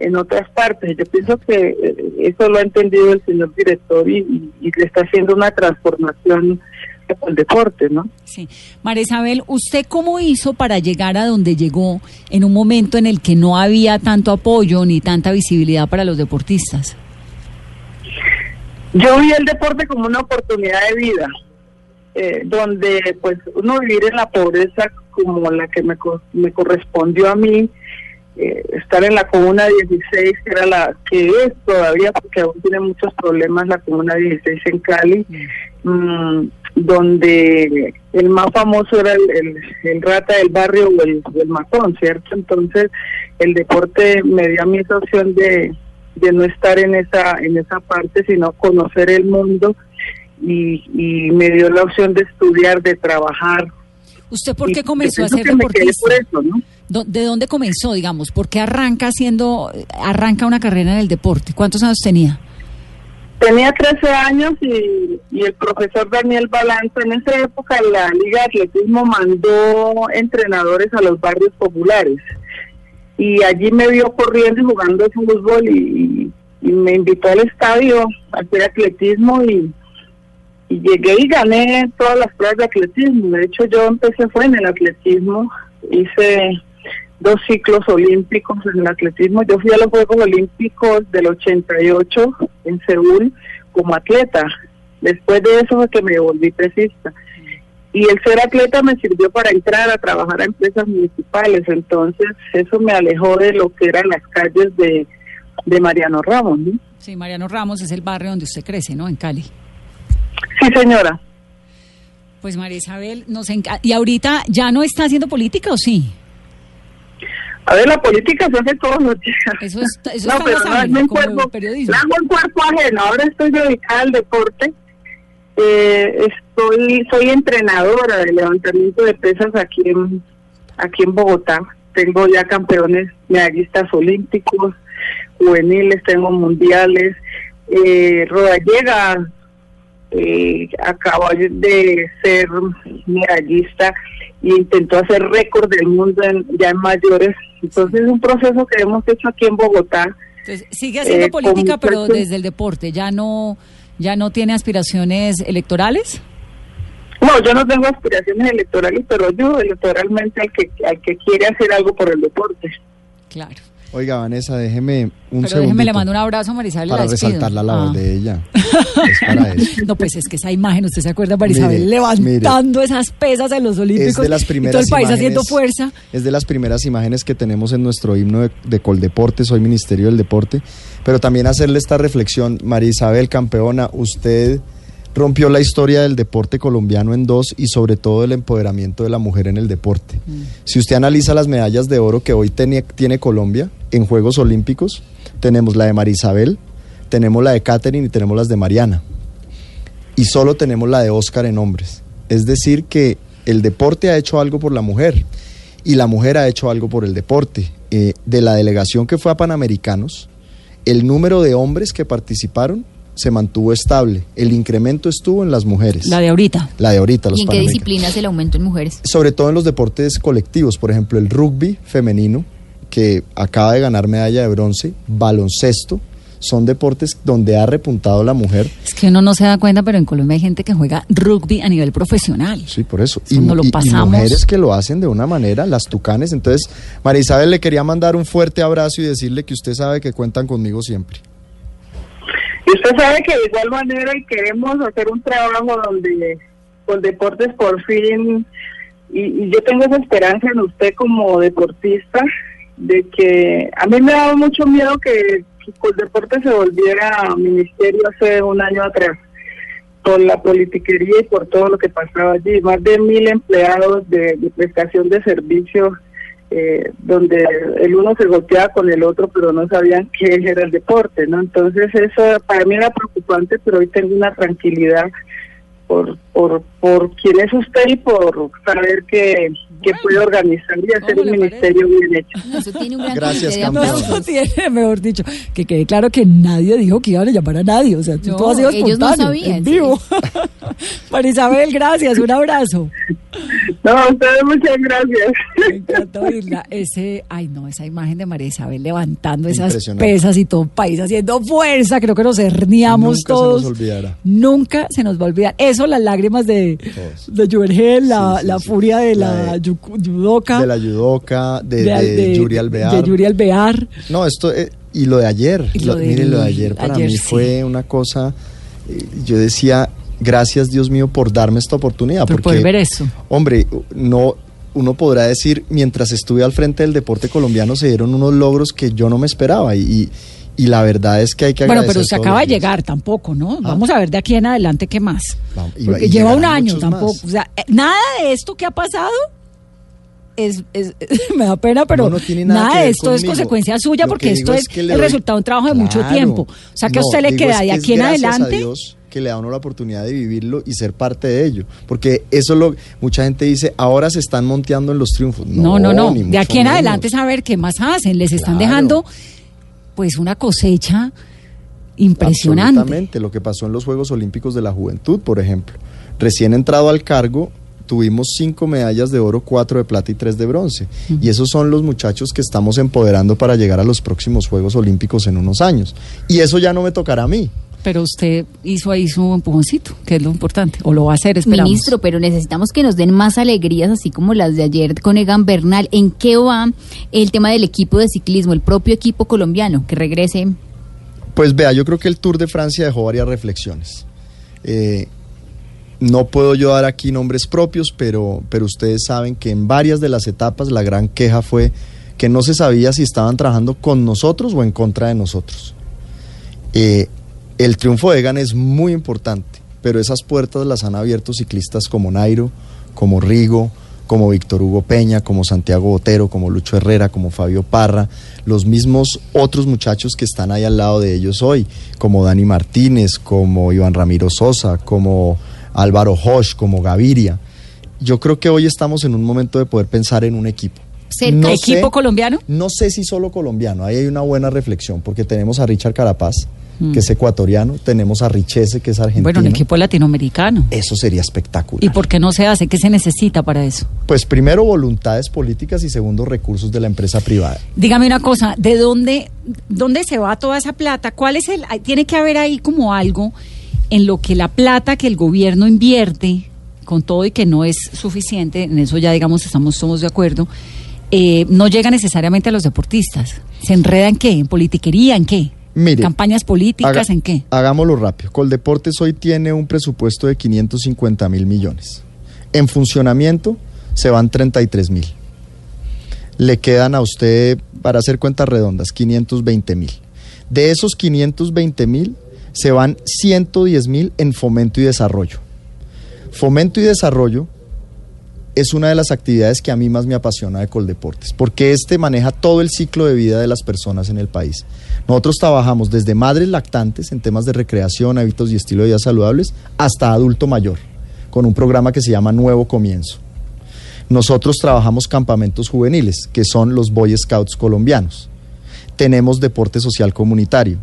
en otras partes. Yo pienso que eh, eso lo ha entendido el señor director y, y- y le está haciendo una transformación al deporte, ¿no?
Sí. María Isabel, ¿usted cómo hizo para llegar a donde llegó en un momento en el que no había tanto apoyo ni tanta visibilidad para los deportistas?
Yo vi el deporte como una oportunidad de vida, eh, donde pues uno vivir en la pobreza como la que me, me correspondió a mí, eh, estar en la comuna 16, que era la que es todavía, porque aún tiene muchos problemas la comuna 16 en Cali, mm, donde el más famoso era el, el- el rata del barrio o el, el matón, ¿cierto? Entonces el deporte me dio a mí esa opción de, de no estar en esa en esa parte, sino conocer el mundo y, y me dio la opción de estudiar, de trabajar.
¿Usted por qué comenzó a ser deportista?
por eso, ¿no?
¿Dó- ¿De dónde comenzó, digamos? ¿Por qué arranca haciendo, arranca una carrera en el deporte? ¿Cuántos años tenía?
Tenía 13 años y, y el profesor Daniel Balanza, en esa época la Liga de Atletismo mandó entrenadores a los barrios populares. Y allí me vio corriendo y jugando fútbol y, me invitó al estadio a hacer atletismo y, y llegué y gané todas las pruebas de atletismo. De hecho, yo empecé fue en el atletismo, hice dos ciclos olímpicos en el atletismo. Yo fui a los Juegos Olímpicos del 88 en Seúl como atleta. Después de eso fue que me volví pesista. Y el ser atleta me sirvió para entrar a trabajar a empresas municipales. Entonces eso me alejó de lo que eran las calles de, de Mariano Ramos. ¿no?
Sí, Mariano Ramos es el barrio donde usted crece, ¿no? En Cali.
Sí, señora.
Pues María Isabel, nos enca- ¿Y ahorita ya no está haciendo política o sí?
A ver, la política se hace todos los días.
Eso es- eso
no, pero no, es mi cuerpo,
periodismo.
le hago un cuerpo ajeno. Ahora estoy dedicada al deporte. Eh, estoy, soy entrenadora de levantamiento de pesas aquí en, aquí en Bogotá. Tengo ya campeones medallistas olímpicos, juveniles, tengo mundiales. Eh, Rodallega eh, acabó de ser medallista y intentó hacer récord del mundo en- ya en mayores. Entonces es un proceso que hemos hecho aquí en Bogotá.
Entonces, sigue haciendo
Eh,
política, pero desde el deporte. ¿Ya no, ya no tiene aspiraciones electorales?
No, yo no tengo aspiraciones electorales, pero ayudo electoralmente al que, al que quiere hacer algo por el deporte.
Claro.
Oiga, Vanessa, déjeme un
pero déjeme le mando un abrazo a Marisabel.
Para
la
resaltar la labor
Ah.
de ella. Es para eso.
No, pues es que esa imagen, usted se acuerda, Marisabel,
Mire,
levantando esas pesas en los Olímpicos
Es de las
y todo
primeras
el país
imágenes-
haciendo fuerza.
Es de las primeras imágenes que tenemos en nuestro himno de, de Coldeporte, soy Ministerio del Deporte, pero también hacerle esta reflexión, María Isabel, campeona, usted rompió la historia del deporte colombiano en dos y sobre todo el empoderamiento de la mujer en el deporte. Si usted analiza las medallas de oro que hoy tiene, tiene Colombia en Juegos Olímpicos, tenemos la de María Isabel, tenemos la de Catherine y tenemos las de Mariana y solo tenemos la de Oscar en hombres. Es decir, que el deporte ha hecho algo por la mujer y la mujer ha hecho algo por el deporte. Eh, de la delegación que fue a Panamericanos, el número de hombres que participaron se mantuvo estable. El incremento estuvo en las mujeres.
La de ahorita.
La de ahorita, los
¿Y en qué disciplinas el aumento en mujeres?
Sobre todo en los deportes colectivos, por ejemplo, el rugby femenino, que acaba de ganar medalla de bronce, baloncesto, son deportes donde ha repuntado la mujer.
Es que uno no se da cuenta, pero en Colombia hay gente que juega rugby a nivel profesional.
Sí, por eso.
Lo
y- y
pasamos.
mujeres que lo hacen de una manera, las tucanes. Entonces, María Isabel le quería mandar un fuerte abrazo y decirle que usted sabe que cuentan conmigo siempre.
Y usted sabe que de igual manera y queremos hacer un trabajo donde con deportes por fin, y, yo tengo esa esperanza en usted como deportista, de que a mí me ha dado mucho miedo que, que Coldeporte se volviera ministerio hace un año atrás por la politiquería y por todo lo que pasaba allí. Más de mil empleados de prestación de servicios, eh, donde el uno se golpeaba con el otro, pero no sabían qué era el deporte, ¿no? Entonces eso para mí era preocupante, pero hoy tengo una tranquilidad por, por, por quién es usted y por saber que, que puede organizar y hacer
¿cómo
un ministerio bien hecho.
No, eso tiene un gran
Gracias, campeón.
No,
aplausos.
tiene, mejor dicho, que quede claro que nadie dijo que iban a llamar a nadie. O sea,
No,
todo ha sido
ellos no sabían,
en vivo. María Isabel, gracias, un abrazo.
No, a ustedes muchas gracias.
Me encanta oírla. Ese, ay no, esa imagen de María Isabel levantando esas pesas y todo el país haciendo fuerza, creo que nos herniamos
Nunca
todos.
se nos olvidará.
Nunca se nos va a olvidar. Eso, las lágrimas de,
Todos.
de la,
Sí, sí,
la
sí.
furia de
La
la, yudoka.
De la judoka, de,
de-
de,
de-
Yuri Alvear.
de Yuri Alvear.
No, esto, eh, y lo de ayer,
Y lo
miren, lo de ayer para
ayer,
mí
sí.
fue una cosa, eh, yo decía, gracias Dios mío por darme esta oportunidad.
Por
porque,
ver eso.
Hombre, no, uno podrá decir, mientras estuve al frente del deporte colombiano se dieron unos logros que yo no me esperaba y, y, y la verdad es que hay que
Bueno,
agradecer
pero usted
todos
acaba de llegar tampoco, ¿no? Vamos a ver de aquí en adelante qué más.
Vamos, y-
Porque
y
lleva un año tampoco.
más.
O sea, eh, nada de esto que ha pasado es, es- me da pena, pero
No, no tiene nada ver
esto es consecuencia suya
Lo
porque
que
esto es,
que
el
doy-
resultado de un trabajo de mucho tiempo. O sea, que a usted le queda de aquí en
a
adelante.
Dios que le da uno la oportunidad de vivirlo y ser parte de ello. Porque eso es lo mucha gente dice, ahora se están monteando en los triunfos.
No, no, no. De aquí en
menos.
adelante saber qué más hacen. Les están
Claro.
dejando pues una cosecha impresionante.
Absolutamente, lo que pasó en los Juegos Olímpicos de la Juventud, por ejemplo. Recién entrado al cargo, tuvimos cinco medallas de oro, cuatro de plata y tres de bronce. Y esos son los muchachos que estamos empoderando para llegar a los próximos Juegos Olímpicos en unos años. Y eso ya no me tocará a mí.
Pero usted hizo ahí su empujoncito, que es lo importante, o lo va a hacer, esperamos.
Ministro, pero necesitamos que nos den más alegrías, así como las de ayer con Egan Bernal. ¿En qué va el tema del equipo de ciclismo, el propio equipo colombiano, que regrese?
Pues vea, yo creo que el Tour de Francia dejó varias reflexiones. Eh, no puedo yo dar aquí nombres propios, pero, pero ustedes saben que en varias de las etapas la gran queja fue que no se sabía si estaban trabajando con nosotros o en contra de nosotros. Eh, el triunfo de Egan es muy importante, pero esas puertas las han abierto ciclistas como Nairo, como Rigo, como Víctor Hugo Peña, como Santiago Botero, como Lucho Herrera, como Fabio Parra, los mismos otros muchachos que están ahí al lado de ellos hoy, como Dani Martínez, como Iván Ramiro Sosa, como Álvaro Hosch, como Gaviria. Yo creo que hoy estamos en un momento de poder pensar en un equipo.
¿Cerca equipo colombiano?
No sé si solo colombiano, ahí hay una buena reflexión, porque tenemos a Richard Carapaz, que es ecuatoriano, tenemos a Richese, que es argentino.
Bueno, un equipo latinoamericano.
Eso sería espectacular.
¿Y por qué no se hace? ¿Qué se necesita para eso?
Pues primero voluntades políticas y segundo recursos de la empresa privada.
Dígame una cosa, ¿de dónde, dónde se va toda esa plata? ¿Cuál es el, tiene que haber ahí como algo en lo que la plata que el gobierno invierte, con todo y que no es suficiente, en eso ya digamos estamos todos de acuerdo, eh, no llega necesariamente a los deportistas. ¿Se enreda en qué? ¿En politiquería? ¿En qué?
Mire,
¿Campañas políticas?
haga-
¿En qué?
Hagámoslo rápido. Coldeportes hoy tiene un presupuesto de 550 mil millones. En funcionamiento se van 33 mil. Le quedan a usted, para hacer cuentas redondas, 520 mil. De esos 520 mil se van 110 mil en fomento y desarrollo. Fomento y desarrollo es una de las actividades que a mí más me apasiona de Coldeportes, porque este maneja todo el ciclo de vida de las personas en el país. Nosotros trabajamos desde madres lactantes en temas de recreación, hábitos y estilo de vida saludables, hasta adulto mayor, con un programa que se llama Nuevo Comienzo. Nosotros trabajamos campamentos juveniles, que son los Boy Scouts colombianos. Tenemos deporte social comunitario.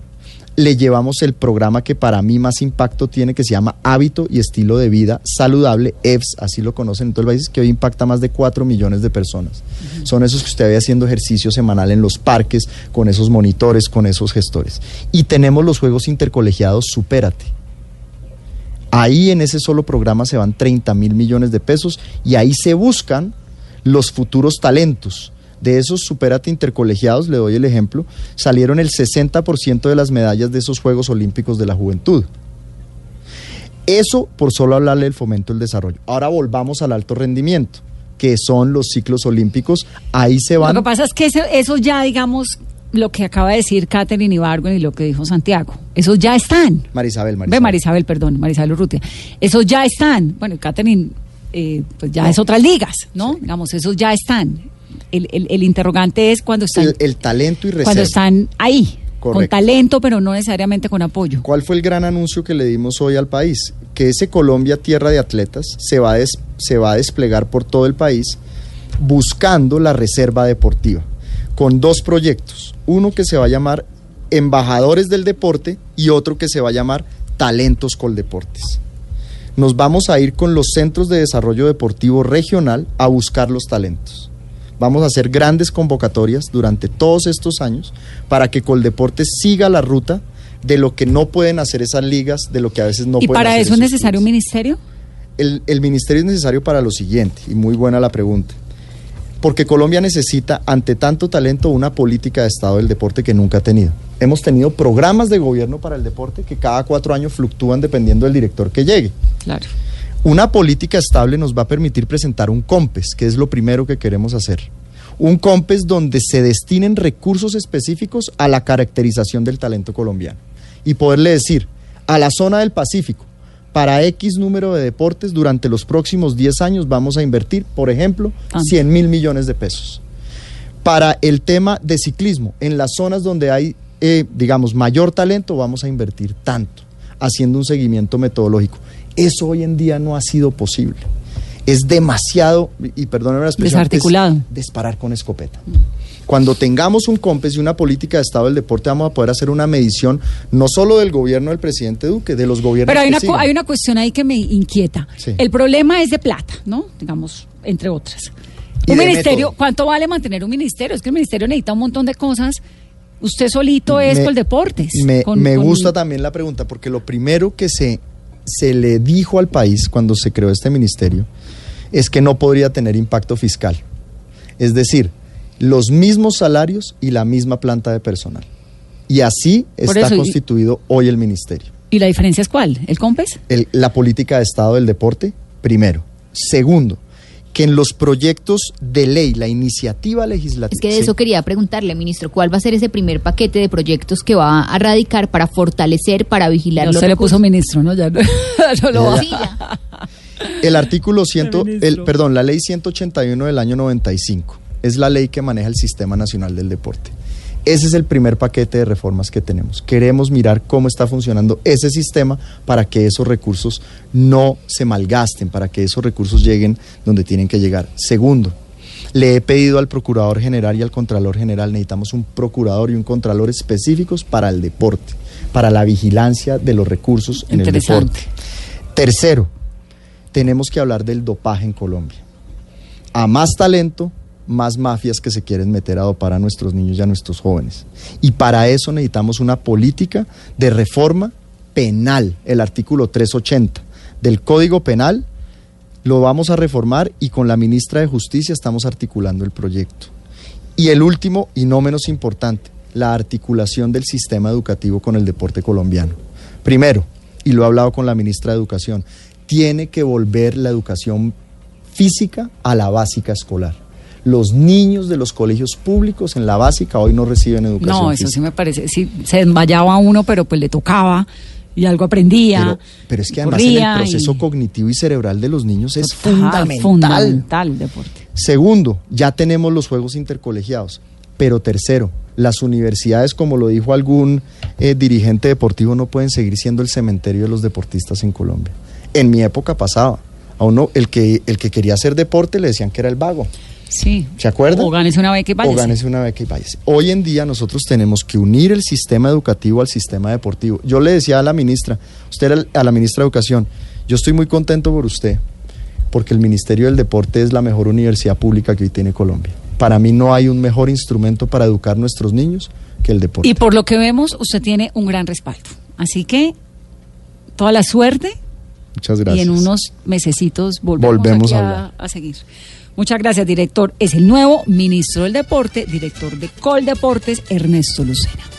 Le llevamos el programa que para mí más impacto tiene, que se llama Hábito y Estilo de Vida Saludable, EVS, así lo conocen en todo el país, que hoy impacta a más de 4 millones de personas. Son esos que usted ve haciendo ejercicio semanal en los parques, con esos monitores, con esos gestores. Y tenemos los Juegos Intercolegiados Supérate. Ahí en ese solo programa se van 30 mil millones de pesos y ahí se buscan los futuros talentos. De esos superate intercolegiados, le doy el ejemplo, salieron el 60% de las medallas de esos Juegos Olímpicos de la Juventud. Eso por solo hablarle del fomento del desarrollo. Ahora volvamos al alto rendimiento, que son los ciclos olímpicos. Ahí se van...
Lo que pasa es que eso, ya, digamos, lo que acaba de decir Catherine Ibargüen y lo que dijo Santiago, esos ya están.
Marisabel, Marisabel.
Ve, Marisabel, perdón, Marisabel Urrutia. Esos ya están. Bueno, Catherine, eh, pues ya es otras ligas, ¿no? Digamos, esos ya están. El, el- el interrogante es cuando están,
El, el talento y reserva.
cuando están ahí, con talento, pero no necesariamente con apoyo.
¿Cuál fue el gran anuncio que le dimos hoy al país? Que ese Colombia Tierra de Atletas se va a, des- se va a desplegar por todo el país buscando la reserva deportiva, con dos proyectos. Uno que se va a llamar Embajadores del Deporte y otro que se va a llamar Talentos Coldeportes. Nos vamos a ir con los centros de desarrollo deportivo regional a buscar los talentos. Vamos a hacer grandes convocatorias durante todos estos años para que Coldeportes siga la ruta de lo que no pueden hacer esas ligas, de lo que a veces no
¿Y
pueden
para
hacer
eso es necesario un ministerio?
El, el ministerio es necesario para lo siguiente, y muy buena la pregunta. Porque Colombia necesita, ante tanto talento, una política de Estado del deporte que nunca ha tenido. Hemos tenido programas de gobierno para el deporte que cada cuatro años fluctúan dependiendo del director que llegue.
Claro.
Una política estable nos va a permitir presentar un COMPES, que es lo primero que queremos hacer. Un COMPES donde se destinen recursos específicos a la caracterización del talento colombiano. Y poderle decir, a la zona del Pacífico, para X número de deportes, durante los próximos 10 años vamos a invertir, por ejemplo,
Tanto.
100 mil millones de pesos. Para el tema de ciclismo, en las zonas donde hay, eh, digamos, mayor talento, vamos a invertir tanto, haciendo un seguimiento metodológico. Eso hoy en día no ha sido posible. Es demasiado, y perdónenme la expresión, es
Desarticulado.
disparar con escopeta. Cuando tengamos un COMPES y una política de Estado del deporte, vamos a poder hacer una medición no solo del gobierno del presidente Duque, de los gobiernos
Pero hay
que
una, hay una cuestión ahí que me inquieta.
Sí.
El problema es de plata, ¿no? Digamos, entre otras. Un ministerio,
método.
¿cuánto vale mantener un ministerio? Es que el ministerio necesita un montón de cosas. Usted solito es
Me-. Me,
con-
me
con-
gusta también la pregunta, porque lo primero que se, se le dijo al país cuando se creó este ministerio es que no podría tener impacto fiscal. Es decir, los mismos salarios y la misma planta de personal. Y así
Por
está
eso, y-
constituido hoy el ministerio.
¿Y la diferencia es cuál? ¿El COMPES?
El- la política de Estado del deporte, primero. Segundo, que en los proyectos de ley, la iniciativa legislativa...
Es que de eso quería preguntarle, ministro, ¿cuál va a ser ese primer paquete de proyectos que va a radicar para fortalecer, para vigilar los
se le puso ministro, ¿no? Ya no, no lo va.
Sí, ya.
El artículo 100, el, perdón, la ley 181 del año 95 es la ley que maneja el Sistema Nacional del Deporte. Ese es el primer paquete de reformas que tenemos. Queremos mirar cómo está funcionando ese sistema para que esos recursos no se malgasten, para que esos recursos lleguen donde tienen que llegar. Segundo, le he pedido al Procurador General y al Contralor General, necesitamos un Procurador y un Contralor específicos para el deporte, para la vigilancia de los recursos en el deporte. Tercero, tenemos que hablar del dopaje en Colombia. A más talento, más mafias que se quieren meter a dopar a nuestros niños y a nuestros jóvenes. Y para eso necesitamos una política de reforma penal, el artículo 380 del Código Penal. Lo vamos a reformar y con la ministra de Justicia estamos articulando el proyecto. Y el último y no menos importante, la articulación del sistema educativo con el deporte colombiano. Primero, y lo he hablado con la ministra de Educación, tiene que volver la educación física a la básica escolar. Los niños de los colegios públicos en la básica hoy no reciben educación
No, eso
física.
sí me parece. Sí, se desmayaba uno, pero pues le tocaba y algo aprendía.
Pero, pero es que además en el proceso
y-
cognitivo y cerebral de los niños es
Total,
fundamental.
Fundamental el deporte.
Segundo, ya tenemos los juegos intercolegiados. Pero tercero, las universidades, como lo dijo algún eh, dirigente deportivo, no pueden seguir siendo el cementerio de los deportistas en Colombia. En mi época pasaba. A uno, el que, el que quería hacer deporte le decían que era el vago.
Sí.
¿Se acuerdan?
O gánese una beca y
O
váyase.
gánese una beca y váyase. Hoy en día nosotros tenemos que unir el sistema educativo al sistema deportivo. Yo le decía a la ministra, usted era a la ministra de Educación, yo estoy muy contento por usted, porque el Ministerio del Deporte es la mejor universidad pública que hoy tiene Colombia. Para mí no hay un mejor instrumento para educar a nuestros niños que el deporte.
Y por lo que vemos, usted tiene un gran respaldo. Así que toda la suerte
Muchas gracias.
y en unos mesecitos volvemos,
Volvemos
aquí
a
a,
hablar.
a seguir. Muchas gracias, director. Es el nuevo ministro del Deporte, director de Coldeportes, Ernesto Lucena.